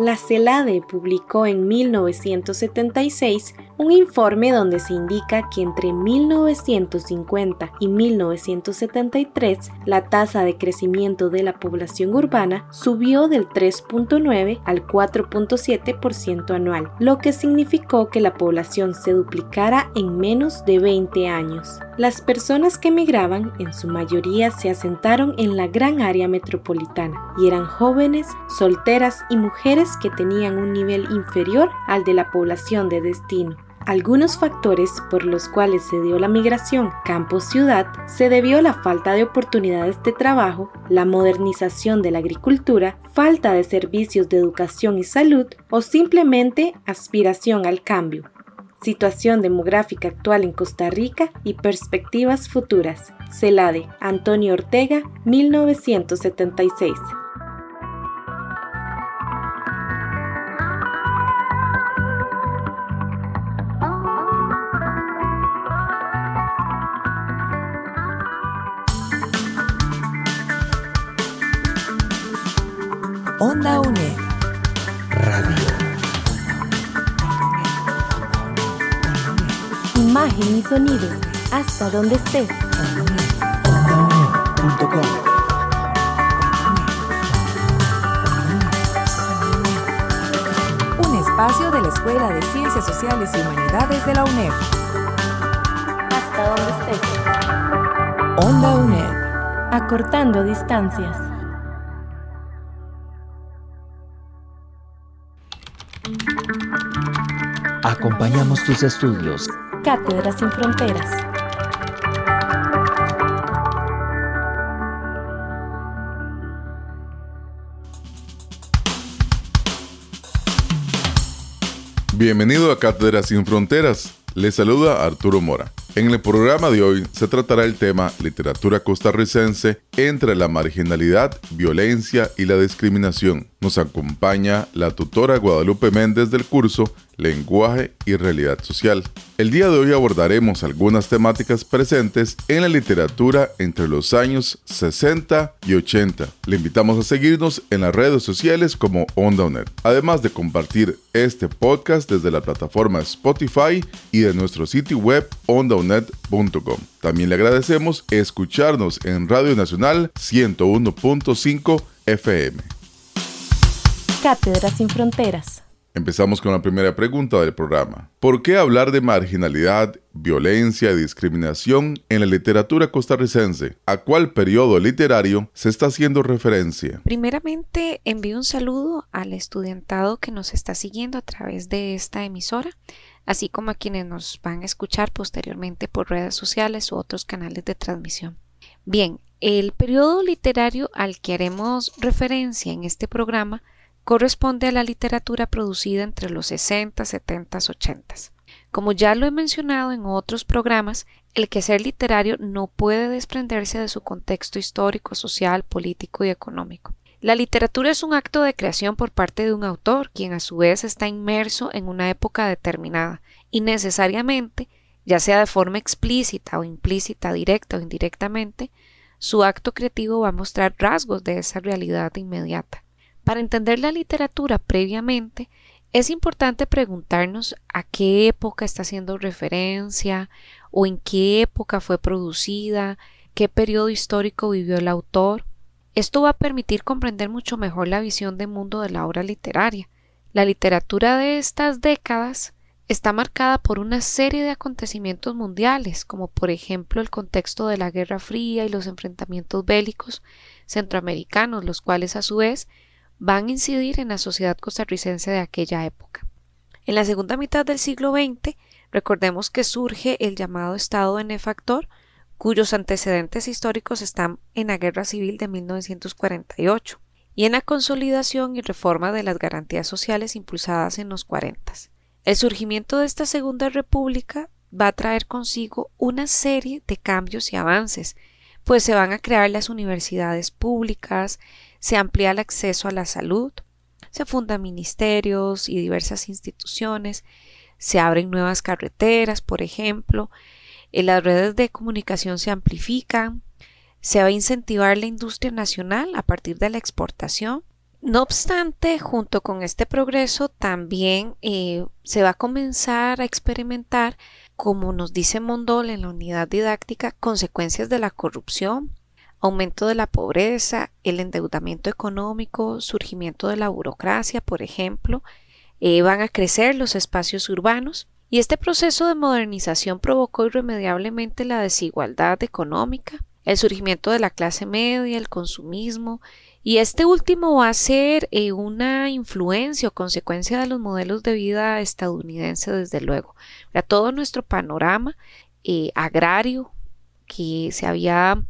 La CELADE publicó en 1976 un informe donde se indica que entre 1950 y 1973 la tasa de crecimiento de la población urbana subió del 3.9 al 4.7% anual, lo que significó que la población se duplicara en menos de 20 años. Las personas que emigraban en su mayoría se asentaron en la gran área metropolitana y eran jóvenes, solteras y mujeres que tenían un nivel inferior al de la población de destino. Algunos factores por los cuales se dio la migración campo-ciudad se debió a la falta de oportunidades de trabajo, la modernización de la agricultura, falta de servicios de educación y salud o simplemente aspiración al cambio. Situación demográfica actual en Costa Rica y perspectivas futuras. Celade, Antonio Ortega, 1976. Sonido. Hasta donde estés. Un espacio de la Escuela de Ciencias Sociales y Humanidades de la UNED. Hasta donde estés. Onda UNED. Acortando distancias. Acompañamos tus estudios. Cátedras sin fronteras. Bienvenido a Cátedras sin Fronteras. Les saluda Arturo Mora. En el programa de hoy se tratará el tema literatura costarricense entre la marginalidad, violencia y la discriminación. Nos acompaña la tutora Guadalupe Méndez del curso Lenguaje y Realidad Social. El día de hoy abordaremos algunas temáticas presentes en la literatura entre los años 60 y 80. Le invitamos a seguirnos en las redes sociales como OndaUNED, además de compartir este podcast desde la plataforma Spotify y de nuestro sitio web ondaunet.com. También le agradecemos escucharnos en Radio Nacional 101.5 FM. Cátedras sin fronteras. Empezamos con la primera pregunta del programa. ¿Por qué hablar de marginalidad, violencia y discriminación en la literatura costarricense? ¿A cuál periodo literario se está haciendo referencia? Primeramente, envío un saludo al estudiantado que nos está siguiendo a través de esta emisora, así como a quienes nos van a escuchar posteriormente por redes sociales u otros canales de transmisión. Bien, el periodo literario al que haremos referencia en este programa corresponde a la literatura producida entre los 60, 70, 80. Como ya lo he mencionado en otros programas, el quehacer literario no puede desprenderse de su contexto histórico, social, político y económico. La literatura es un acto de creación por parte de un autor, quien a su vez está inmerso en una época determinada, y necesariamente, ya sea de forma explícita o implícita, directa o indirectamente, su acto creativo va a mostrar rasgos de esa realidad inmediata. Para entender la literatura previamente, es importante preguntarnos a qué época está haciendo referencia o en qué época fue producida, qué periodo histórico vivió el autor. Esto va a permitir comprender mucho mejor la visión de mundo de la obra literaria. La literatura de estas décadas está marcada por una serie de acontecimientos mundiales, como por ejemplo el contexto de la Guerra Fría y los enfrentamientos bélicos centroamericanos, los cuales a su vez van a incidir en la sociedad costarricense de aquella época. En la segunda mitad del siglo XX, recordemos que surge el llamado Estado benefactor, cuyos antecedentes históricos están en la Guerra Civil de 1948 y en la consolidación y reforma de las garantías sociales impulsadas en los 40. El surgimiento de esta Segunda República va a traer consigo una serie de cambios y avances, pues se van a crear las universidades públicas, se amplía el acceso a la salud, se fundan ministerios y diversas instituciones, se abren nuevas carreteras, por ejemplo, eh, las redes de comunicación se amplifican, se va a incentivar la industria nacional a partir de la exportación. No obstante, junto con este progreso también eh, se va a comenzar a experimentar, como nos dice Mondol en la unidad didáctica, consecuencias de la corrupción, aumento de la pobreza, el endeudamiento económico, surgimiento de la burocracia, por ejemplo, eh, van a crecer los espacios urbanos y este proceso de modernización provocó irremediablemente la desigualdad económica, el surgimiento de la clase media, el consumismo, y este último va a ser eh, una influencia o consecuencia de los modelos de vida estadounidenses, desde luego. todo nuestro panorama eh, agrario que se había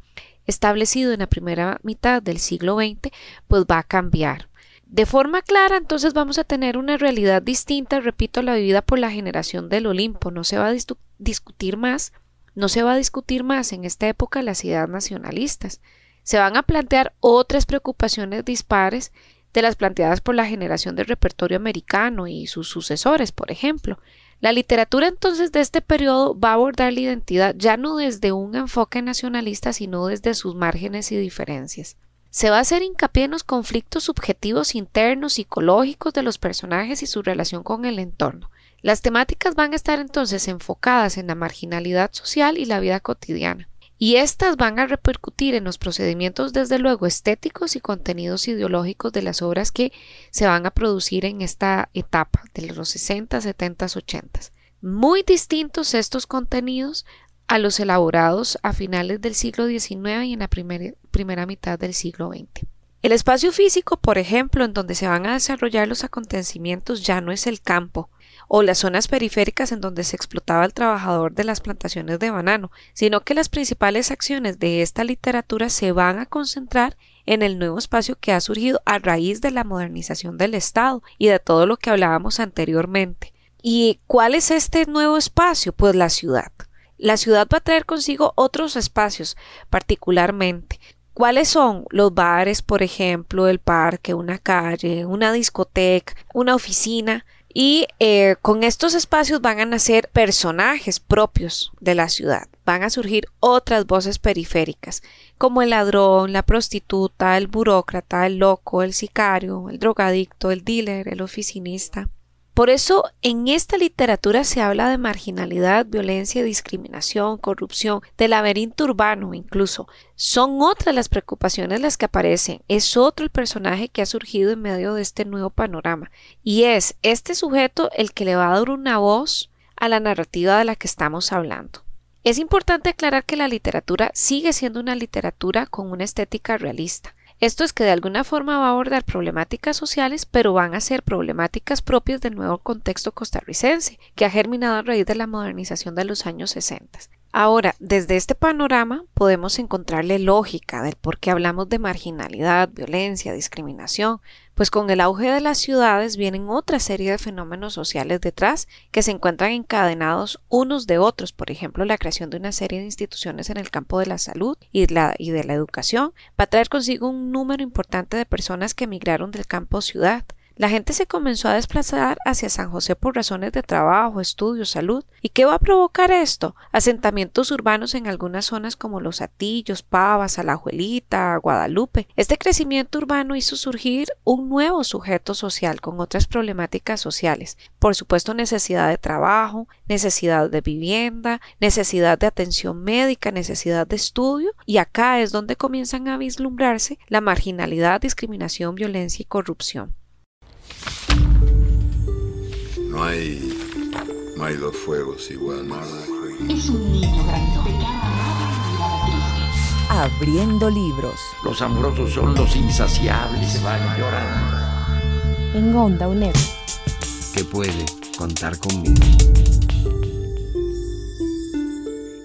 establecido en la primera mitad del siglo XX, pues va a cambiar. De forma clara, entonces vamos a tener una realidad distinta, repito, la vivida por la generación del Olimpo. No se va a discutir más, no se va a discutir más en esta época las ideas nacionalistas. Se van a plantear otras preocupaciones dispares de las planteadas por la generación del repertorio americano y sus sucesores, por ejemplo. La literatura entonces de este periodo va a abordar la identidad ya no desde un enfoque nacionalista, sino desde sus márgenes y diferencias. Se va a hacer hincapié en los conflictos subjetivos internos psicológicos de los personajes y su relación con el entorno. Las temáticas van a estar entonces enfocadas en la marginalidad social y la vida cotidiana y estas van a repercutir en los procedimientos desde luego estéticos y contenidos ideológicos de las obras que se van a producir en esta etapa de los 60, 70, 80. Muy distintos estos contenidos a los elaborados a finales del siglo XIX y en la primera mitad del siglo XX. El espacio físico, por ejemplo, en donde se van a desarrollar los acontecimientos ya no es el campo, o las zonas periféricas en donde se explotaba al trabajador de las plantaciones de banano, sino que las principales acciones de esta literatura se van a concentrar en el nuevo espacio que ha surgido a raíz de la modernización del Estado y de todo lo que hablábamos anteriormente. ¿Y cuál es este nuevo espacio? Pues la ciudad. La ciudad va a traer consigo otros espacios, particularmente. ¿Cuáles son? Los bares, por ejemplo, el parque, una calle, una discoteca, una oficina, y eh, con estos espacios van a nacer personajes propios de la ciudad. Van a surgir otras voces periféricas, como el ladrón, la prostituta, el burócrata, el loco, el sicario, el drogadicto, el dealer, el oficinista. Por eso en esta literatura se habla de marginalidad, violencia, discriminación, corrupción, de laberinto urbano incluso. Son otras las preocupaciones las que aparecen. Es otro el personaje que ha surgido en medio de este nuevo panorama. Y es este sujeto el que le va a dar una voz a la narrativa de la que estamos hablando. Es importante aclarar que la literatura sigue siendo una literatura con una estética realista. Esto es que de alguna forma va a abordar problemáticas sociales, pero van a ser problemáticas propias del nuevo contexto costarricense, que ha germinado a raíz de la modernización de los años 60. Ahora, desde este panorama podemos encontrarle lógica del por qué hablamos de marginalidad, violencia, discriminación, pues con el auge de las ciudades vienen otra serie de fenómenos sociales detrás que se encuentran encadenados unos de otros, por ejemplo, la creación de una serie de instituciones en el campo de la salud y, y de la educación va a traer consigo un número importante de personas que emigraron del campo ciudad, la gente se comenzó a desplazar hacia San José por razones de trabajo, estudio, salud. ¿Y qué va a provocar esto? Asentamientos urbanos en algunas zonas como Los Atillos, Pavas, Alajuelita, Guadalupe. Este crecimiento urbano hizo surgir un nuevo sujeto social con otras problemáticas sociales. Por supuesto, necesidad de trabajo, necesidad de vivienda, necesidad de atención médica, necesidad de estudio. Y acá es donde comienzan a vislumbrarse la marginalidad, discriminación, violencia y corrupción. No hay, no hay dos fuegos igual. Es un niño grandote. Abriendo libros. Los amorosos son los insaciables, se van llorando. En Onda UNED. Que puede contar conmigo.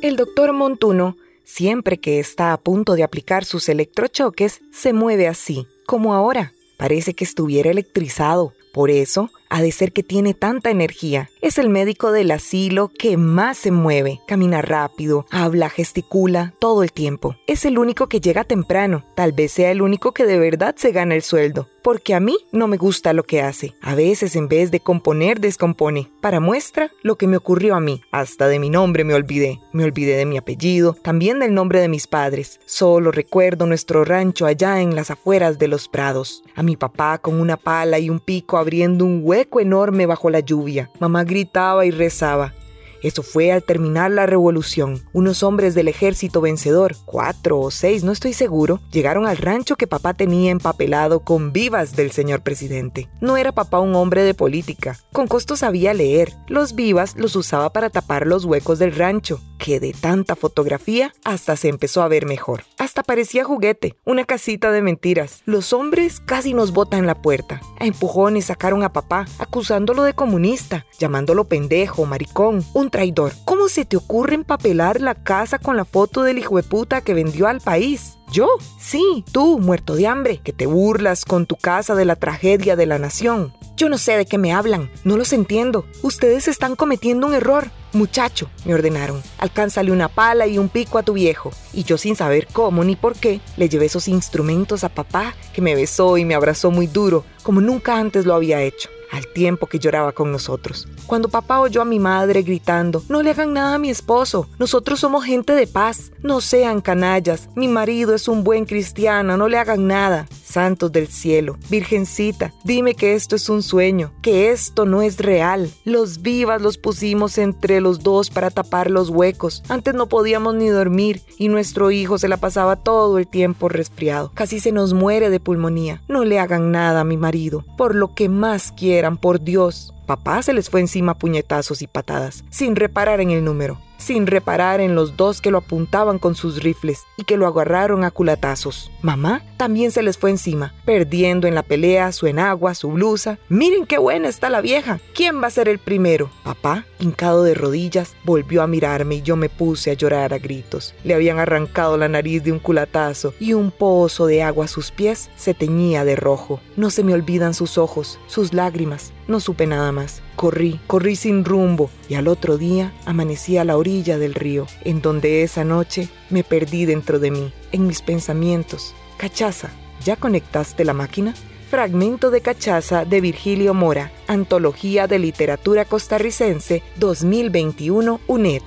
El doctor Montuno, siempre que está a punto de aplicar sus electrochoques, se mueve así, como ahora. Parece que estuviera electrizado. Por eso, ha de ser que tiene tanta energía. Es el médico del asilo que más se mueve, camina rápido, habla, gesticula todo el tiempo. Es el único que llega temprano, tal vez sea el único que de verdad se gana el sueldo porque a mí no me gusta lo que hace. A veces en vez de componer, descompone. Para muestra, lo que me ocurrió a mí. Hasta de mi nombre me olvidé. Me olvidé de mi apellido, también del nombre de mis padres. Solo recuerdo nuestro rancho allá en las afueras de los prados. A mi papá con una pala y un pico abriendo un hueco enorme bajo la lluvia. Mamá gritaba y rezaba. Eso fue al terminar la revolución. Unos hombres del ejército vencedor, cuatro o seis, no estoy seguro, llegaron al rancho que papá tenía empapelado con vivas del señor presidente. No era papá un hombre de política. Con costo sabía leer. Los vivas los usaba para tapar los huecos del rancho, que de tanta fotografía hasta se empezó a ver mejor. Hasta parecía juguete, una casita de mentiras. Los hombres casi nos botan la puerta. A empujones sacaron a papá, acusándolo de comunista, llamándolo pendejo, maricón, un traidor. ¿Cómo se te ocurre empapelar la casa con la foto del hijo de puta que vendió al país? ¿Yo? Sí, tú, muerto de hambre, que te burlas con tu casa de la tragedia de la nación. Yo no sé de qué me hablan, no los entiendo. Ustedes están cometiendo un error. Muchacho, me ordenaron, alcánzale una pala y un pico a tu viejo. Y yo sin saber cómo ni por qué, le llevé esos instrumentos a papá, que me besó y me abrazó muy duro, como nunca antes lo había hecho al tiempo que lloraba con nosotros. Cuando papá oyó a mi madre gritando, no le hagan nada a mi esposo, nosotros somos gente de paz, no sean canallas, mi marido es un buen cristiano, no le hagan nada. Santos del cielo, Virgencita, dime que esto es un sueño, que esto no es real. Los vivas los pusimos entre los dos para tapar los huecos. Antes no podíamos ni dormir y nuestro hijo se la pasaba todo el tiempo resfriado. Casi se nos muere de pulmonía. No le hagan nada a mi marido, por lo que más por Dios. Papá se les fue encima puñetazos y patadas, sin reparar en el número sin reparar en los dos que lo apuntaban con sus rifles y que lo agarraron a culatazos. Mamá también se les fue encima, perdiendo en la pelea su enagua, su blusa. Miren qué buena está la vieja. ¿Quién va a ser el primero? Papá, hincado de rodillas, volvió a mirarme y yo me puse a llorar a gritos. Le habían arrancado la nariz de un culatazo y un pozo de agua a sus pies se teñía de rojo. No se me olvidan sus ojos, sus lágrimas. No supe nada más. Corrí, corrí sin rumbo y al otro día amanecí a la orilla del río, en donde esa noche me perdí dentro de mí, en mis pensamientos. Cachaza, ¿ya conectaste la máquina? Fragmento de Cachaza de Virgilio Mora, Antología de Literatura Costarricense 2021 UNED.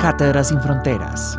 Cátedra sin Fronteras.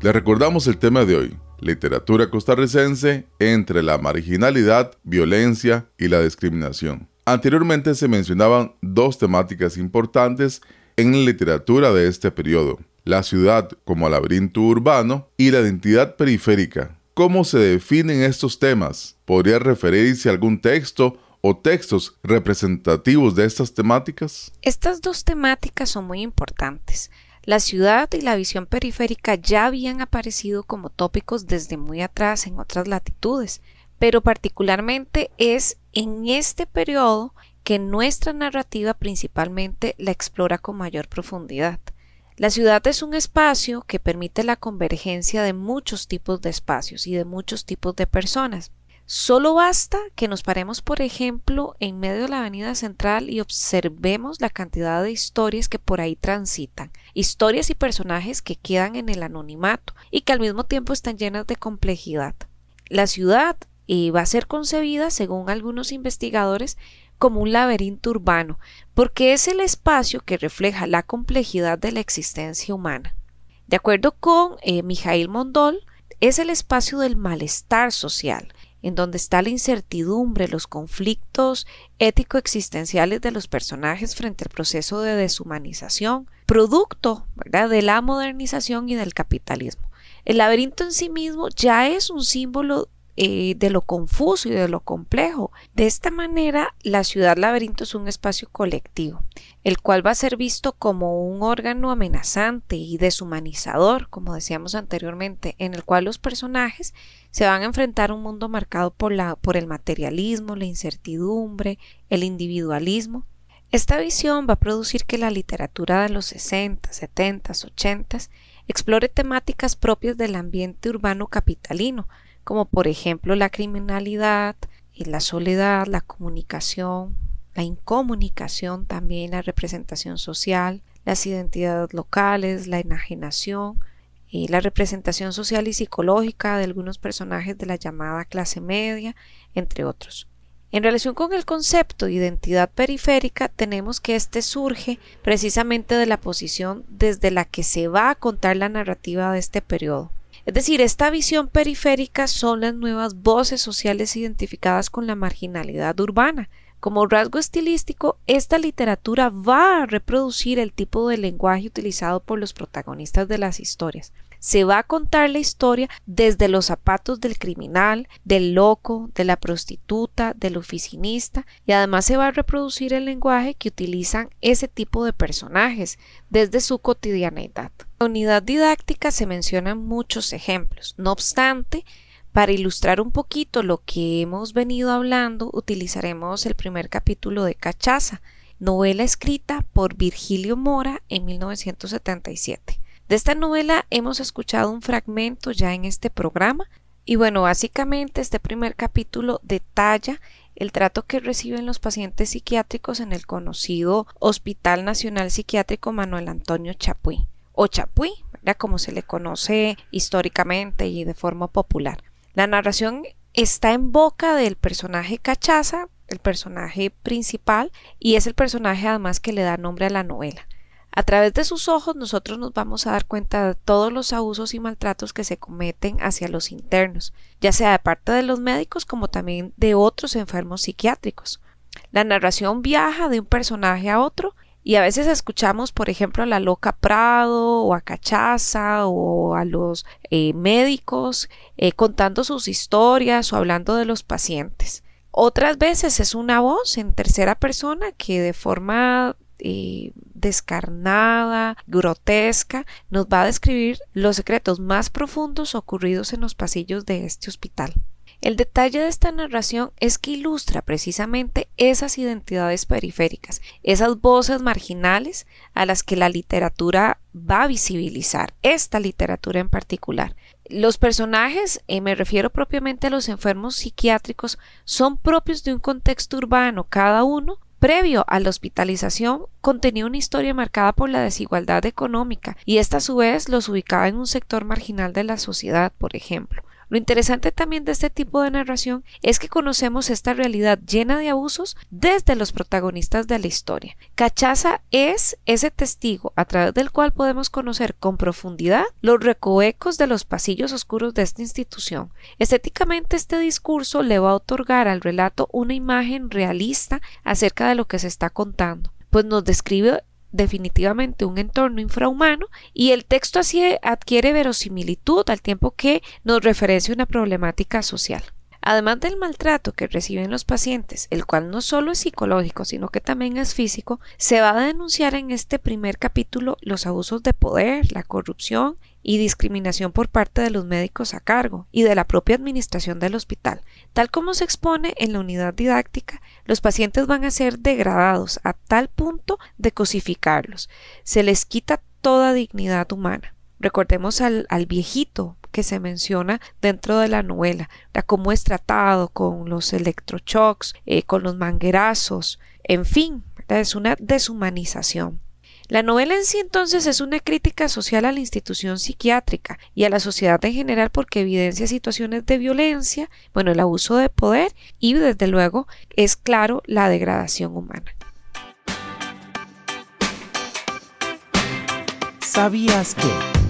Le recordamos el tema de hoy, literatura costarricense entre la marginalidad, violencia y la discriminación. Anteriormente se mencionaban dos temáticas importantes en la literatura de este periodo, la ciudad como laberinto urbano y la identidad periférica. ¿Cómo se definen estos temas? ¿Podría referirse a algún texto o textos representativos de estas temáticas? Estas dos temáticas son muy importantes. La ciudad y la visión periférica ya habían aparecido como tópicos desde muy atrás en otras latitudes, pero particularmente es en este periodo que nuestra narrativa principalmente la explora con mayor profundidad. La ciudad es un espacio que permite la convergencia de muchos tipos de espacios y de muchos tipos de personas. Solo basta que nos paremos, por ejemplo, en medio de la avenida central y observemos la cantidad de historias que por ahí transitan, historias y personajes que quedan en el anonimato y que al mismo tiempo están llenas de complejidad. La ciudad eh, va a ser concebida, según algunos investigadores, como un laberinto urbano, porque es el espacio que refleja la complejidad de la existencia humana. De acuerdo con eh, Mijail Mondol, es el espacio del malestar social, en donde está la incertidumbre, los conflictos ético-existenciales de los personajes frente al proceso de deshumanización, producto de la modernización y del capitalismo. El laberinto en sí mismo ya es un símbolo eh, de lo confuso y de lo complejo. De esta manera, la ciudad laberinto es un espacio colectivo, el cual va a ser visto como un órgano amenazante y deshumanizador, como decíamos anteriormente, en el cual los personajes se van a enfrentar a un mundo marcado por, por el materialismo, la incertidumbre, el individualismo. Esta visión va a producir que la literatura de los 60, 70, 80 explore temáticas propias del ambiente urbano capitalino, como por ejemplo la criminalidad, la soledad, la comunicación, la incomunicación, también la representación social, las identidades locales, la enajenación, y la representación social y psicológica de algunos personajes de la llamada clase media, entre otros. En relación con el concepto de identidad periférica, tenemos que éste surge precisamente de la posición desde la que se va a contar la narrativa de este periodo. Es decir, esta visión periférica son las nuevas voces sociales identificadas con la marginalidad urbana. Como rasgo estilístico, esta literatura va a reproducir el tipo de lenguaje utilizado por los protagonistas de las historias se va a contar la historia desde los zapatos del criminal, del loco, de la prostituta, del oficinista y además se va a reproducir el lenguaje que utilizan ese tipo de personajes desde su cotidianeidad. En la unidad didáctica se mencionan muchos ejemplos. No obstante, para ilustrar un poquito lo que hemos venido hablando, utilizaremos el primer capítulo de Cachaza, novela escrita por Virgilio Mora en 1977. De esta novela hemos escuchado un fragmento ya en este programa y bueno, básicamente este primer capítulo detalla el trato que reciben los pacientes psiquiátricos en el conocido Hospital Nacional Psiquiátrico Manuel Antonio Chapuy o Chapuy, como se le conoce históricamente y de forma popular. La narración está en boca del personaje Cachaza, el personaje principal, y es el personaje además que le da nombre a la novela. A través de sus ojos nosotros nos vamos a dar cuenta de todos los abusos y maltratos que se cometen hacia los internos, ya sea de parte de los médicos como también de otros enfermos psiquiátricos. La narración viaja de un personaje a otro y a veces escuchamos, por ejemplo, a la loca Prado o a Cachaza o a los eh, médicos eh, contando sus historias o hablando de los pacientes. Otras veces es una voz en tercera persona que de forma eh, descarnada, grotesca, nos va a describir los secretos más profundos ocurridos en los pasillos de este hospital. El detalle de esta narración es que ilustra precisamente esas identidades periféricas, esas voces marginales a las que la literatura va a visibilizar, esta literatura en particular. Los personajes, eh, me refiero propiamente a los enfermos psiquiátricos, son propios de un contexto urbano, cada uno previo a la hospitalización contenía una historia marcada por la desigualdad económica y esta a su vez los ubicaba en un sector marginal de la sociedad, por ejemplo. Lo interesante también de este tipo de narración es que conocemos esta realidad llena de abusos desde los protagonistas de la historia. Cachaza es ese testigo a través del cual podemos conocer con profundidad los recovecos de los pasillos oscuros de esta institución. Estéticamente este discurso le va a otorgar al relato una imagen realista acerca de lo que se está contando pues nos describe definitivamente un entorno infrahumano y el texto así adquiere verosimilitud al tiempo que nos referencia una problemática social. Además del maltrato que reciben los pacientes, el cual no solo es psicológico, sino que también es físico, se va a denunciar en este primer capítulo los abusos de poder, la corrupción y discriminación por parte de los médicos a cargo y de la propia administración del hospital. Tal como se expone en la unidad didáctica, los pacientes van a ser degradados a tal punto de cosificarlos. Se les quita toda dignidad humana. Recordemos al, viejito que se menciona dentro de la novela, cómo es tratado con los electroshocks, eh, con los manguerazos, en fin, es una deshumanización. La novela en sí entonces es una crítica social a la institución psiquiátrica y a la sociedad en general porque evidencia situaciones de violencia, bueno, el abuso de poder y desde luego es claro la degradación humana. ¿Sabías que?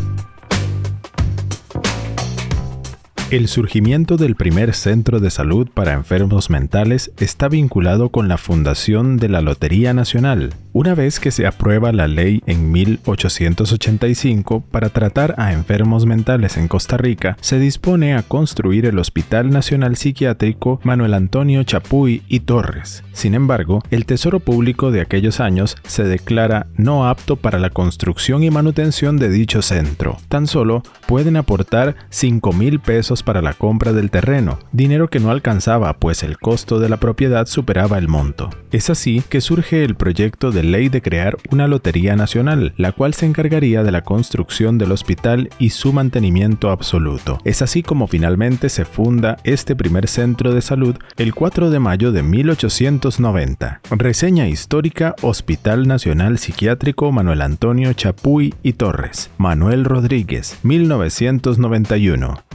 El surgimiento del primer centro de salud para enfermos mentales está vinculado con la fundación de la Lotería Nacional, una vez que se aprueba la ley en 1885 para tratar a enfermos mentales en Costa Rica, se dispone a construir el Hospital Nacional Psiquiátrico Manuel Antonio Chapuy y Torres. Sin embargo, el Tesoro Público de aquellos años se declara no apto para la construcción y manutención de dicho centro. Tan solo pueden aportar 5 mil pesos para la compra del terreno, dinero que no alcanzaba pues el costo de la propiedad superaba el monto. Es así que surge el proyecto de ley de crear una Lotería Nacional, la cual se encargaría de la construcción del hospital y su mantenimiento absoluto. Es así como finalmente se funda este primer centro de salud el 4 de mayo de 1890. Reseña histórica Hospital Nacional Psiquiátrico Manuel Antonio Chapuy y Torres. Manuel Rodríguez, 1991.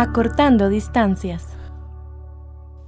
Acortando distancias.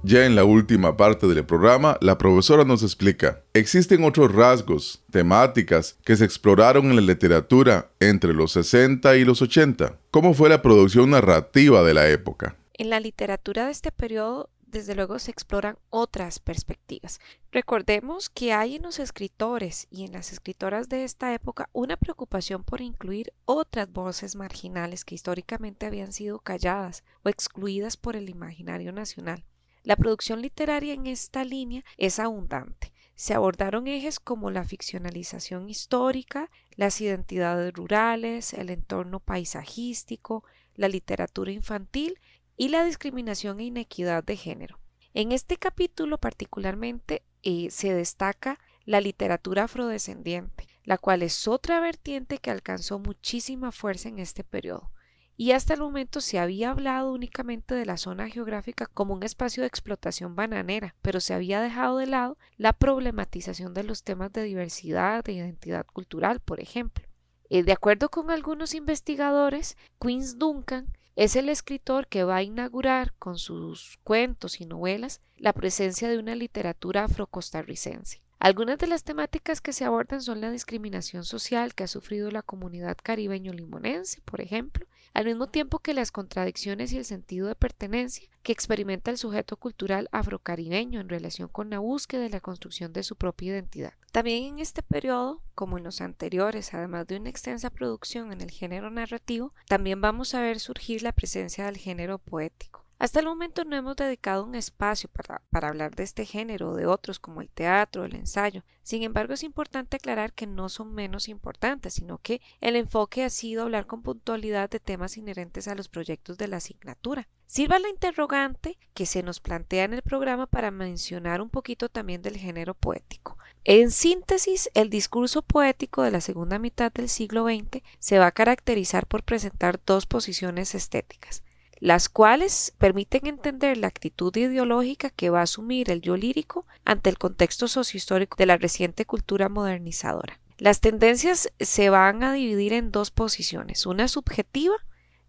Ya en la última parte del programa, la profesora nos explica, existen otros rasgos, temáticas que se exploraron en la literatura entre los 60 y los 80. ¿Cómo fue la producción narrativa de la época? En la literatura de este periodo desde luego se exploran otras perspectivas. Recordemos que hay en los escritores y en las escritoras de esta época una preocupación por incluir otras voces marginales que históricamente habían sido calladas o excluidas por el imaginario nacional. La producción literaria en esta línea es abundante. Se abordaron ejes como la ficcionalización histórica, las identidades rurales, el entorno paisajístico, la literatura infantil y la discriminación e inequidad de género. En este capítulo particularmente eh, se destaca la literatura afrodescendiente, la cual es otra vertiente que alcanzó muchísima fuerza en este periodo. Y hasta el momento se había hablado únicamente de la zona geográfica como un espacio de explotación bananera, pero se había dejado de lado la problematización de los temas de diversidad, de identidad cultural, por ejemplo. Eh, de acuerdo con algunos investigadores, Queens Duncan es el escritor que va a inaugurar con sus cuentos y novelas la presencia de una literatura afrocostarricense. Algunas de las temáticas que se abordan son la discriminación social que ha sufrido la comunidad caribeño-limonense, por ejemplo, al mismo tiempo que las contradicciones y el sentido de pertenencia que experimenta el sujeto cultural afrocaribeño en relación con la búsqueda y la construcción de su propia identidad. También en este periodo, como en los anteriores, además de una extensa producción en el género narrativo, también vamos a ver surgir la presencia del género poético. Hasta el momento no hemos dedicado un espacio para, hablar de este género o de otros como el teatro, o el ensayo. Sin embargo, es importante aclarar que no son menos importantes, sino que el enfoque ha sido hablar con puntualidad de temas inherentes a los proyectos de la asignatura. Sirva la interrogante que se nos plantea en el programa para mencionar un poquito también del género poético. En síntesis, el discurso poético de la segunda mitad del siglo XX se va a caracterizar por presentar dos posiciones estéticas las cuales permiten entender la actitud ideológica que va a asumir el yo lírico ante el contexto sociohistórico de la reciente cultura modernizadora. Las tendencias se van a dividir en dos posiciones, una subjetiva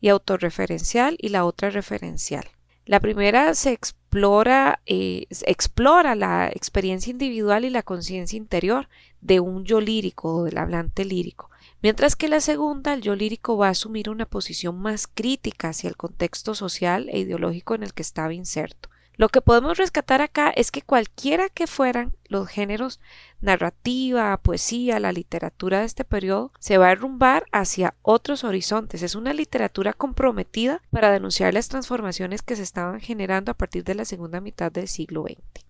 y autorreferencial y la otra referencial. La primera se explora, eh, explora la experiencia individual y la conciencia interior de un yo lírico o del hablante lírico, mientras que la segunda, el yo lírico, va a asumir una posición más crítica hacia el contexto social e ideológico en el que estaba inserto. Lo que podemos rescatar acá es que cualquiera que fueran los géneros narrativa, poesía, la literatura de este periodo, se va a derrumbar hacia otros horizontes. Es una literatura comprometida para denunciar las transformaciones que se estaban generando a partir de la segunda mitad del siglo XX.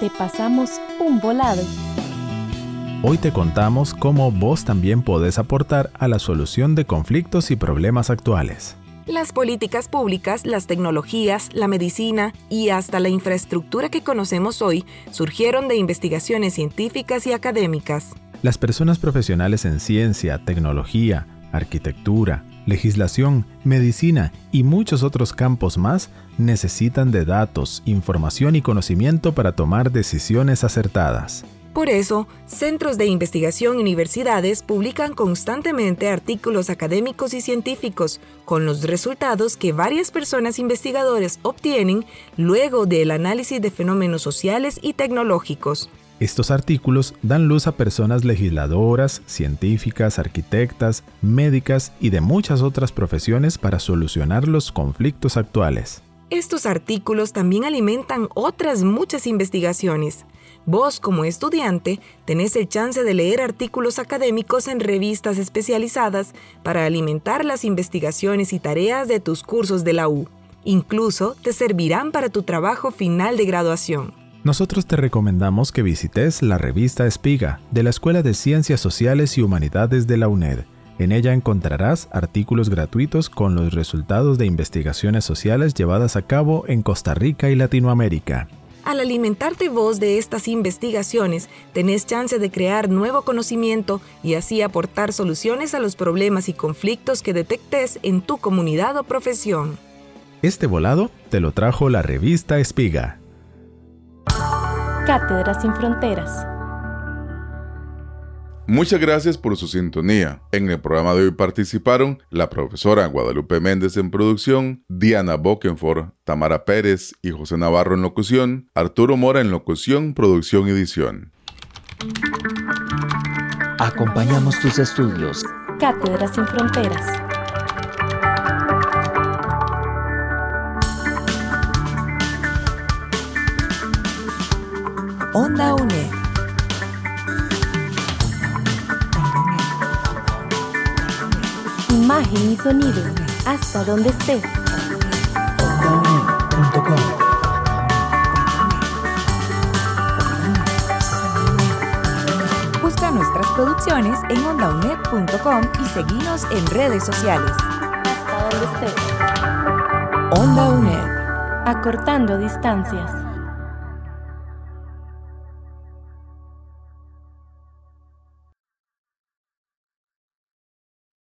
Te pasamos un volado. Hoy te contamos cómo vos también podés aportar a la solución de conflictos y problemas actuales. Las políticas públicas, las tecnologías, la medicina y hasta la infraestructura que conocemos hoy surgieron de investigaciones científicas y académicas. Las personas profesionales en ciencia, tecnología, arquitectura, legislación, medicina y muchos otros campos más necesitan de datos, información y conocimiento para tomar decisiones acertadas. Por eso, centros de investigación y universidades publican constantemente artículos académicos y científicos con los resultados que varias personas investigadores obtienen luego del análisis de fenómenos sociales y tecnológicos. Estos artículos dan luz a personas legisladoras, científicas, arquitectas, médicas y de muchas otras profesiones para solucionar los conflictos actuales. Estos artículos también alimentan otras muchas investigaciones. Vos, como estudiante, tenés el chance de leer artículos académicos en revistas especializadas para alimentar las investigaciones y tareas de tus cursos de la U. Incluso te servirán para tu trabajo final de graduación. nosotros te recomendamos que visites la revista Espiga de la Escuela de Ciencias Sociales y Humanidades de la UNED. En ella encontrarás artículos gratuitos con los resultados de investigaciones sociales llevadas a cabo en Costa Rica y Latinoamérica. Al alimentarte vos de estas investigaciones, tenés chance de crear nuevo conocimiento y así aportar soluciones a los problemas y conflictos que detectes en tu comunidad o profesión. Este volado te lo trajo la revista Espiga. Cátedra sin Fronteras. Muchas gracias por su sintonía. En el programa de hoy participaron la profesora Guadalupe Méndez en producción, Diana Bokenford, Tamara Pérez y José Navarro en locución, Arturo Mora en locución, producción y edición. Acompañamos tus estudios. Cátedra sin Fronteras. Onda UNED. Imagen y sonido. Hasta donde estés. Busca nuestras producciones en ondaunet.com y seguinos en redes sociales. Hasta donde estés. Onda UNED. Acortando distancias.